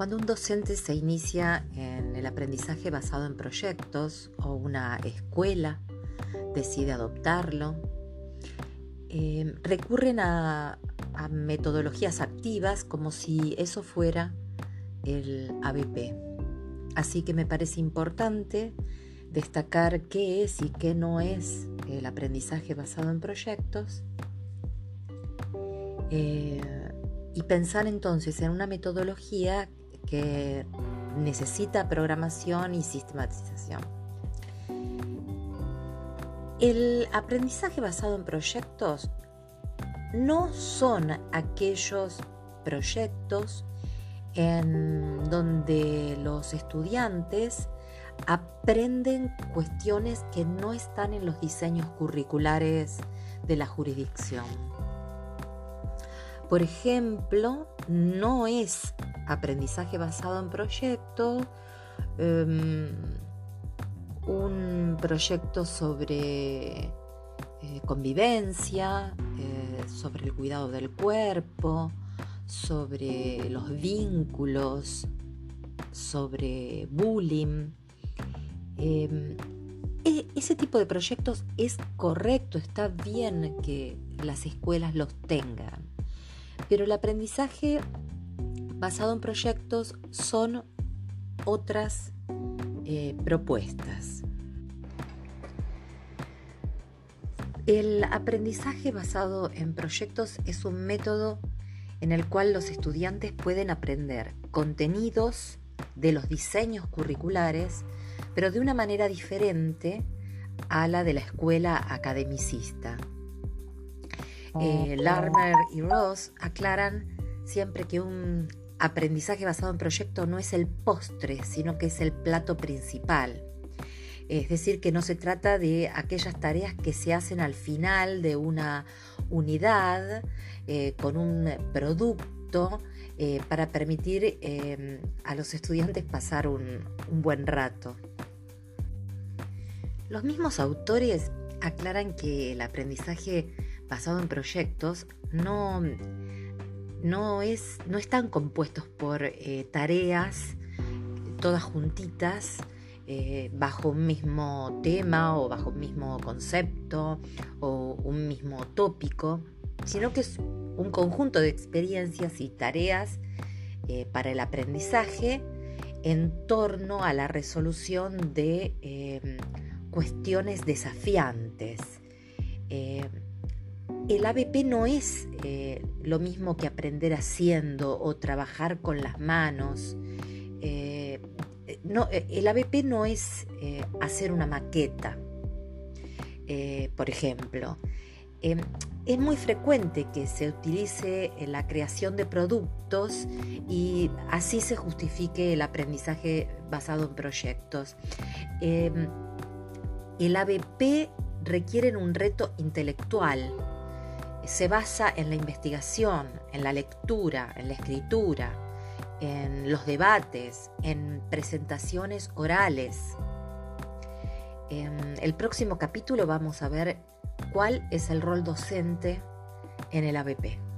Cuando un docente se inicia en el aprendizaje basado en proyectos o una escuela decide adoptarlo, eh, recurren a, metodologías activas como si eso fuera el ABP. Así que me parece importante destacar qué es y qué no es el aprendizaje basado en proyectos eh, y pensar entonces en una metodología que necesita programación y sistematización. El aprendizaje basado en proyectos no son aquellos proyectos en donde los estudiantes aprenden cuestiones que no están en los diseños curriculares de la jurisdicción. Por ejemplo, no es aprendizaje basado en proyecto, em, un proyecto sobre eh, convivencia, eh, sobre el cuidado del cuerpo, sobre los vínculos, sobre bullying. Em, e, ese tipo de proyectos es correcto, está bien que las escuelas los tengan, pero el aprendizaje basado en proyectos son otras eh, propuestas. El aprendizaje basado en proyectos es un método en el cual los estudiantes pueden aprender contenidos de los diseños curriculares, pero de una manera diferente a la de la escuela academicista. Eh, Larmer y Ross aclaran siempre que un aprendizaje basado en proyecto no es el postre, sino que es el plato principal. Es decir, que no se trata de aquellas tareas que se hacen al final de una unidad eh, con un producto eh, para permitir em, a los estudiantes pasar un, buen rato. Los mismos autores aclaran que el aprendizaje basado en proyectos no, no, es, no están compuestos por eh, tareas todas juntitas bajo un mismo tema o bajo un mismo concepto o un mismo tópico, sino que es un conjunto de experiencias y tareas eh, para el aprendizaje en torno a la resolución de cuestiones desafiantes. Eh, el ABP no es eh, lo mismo que aprender haciendo o trabajar con las manos. no, el ABP no es hacer una maqueta, por ejemplo. Em, es muy frecuente que se utilice la creación de productos y así se justifique el aprendizaje basado en proyectos. Em, el ABP requiere un reto intelectual. Se basa en la investigación, en la lectura, en la escritura, en los debates, en presentaciones orales. En el próximo capítulo vamos a ver cuál es el rol docente en el ABP.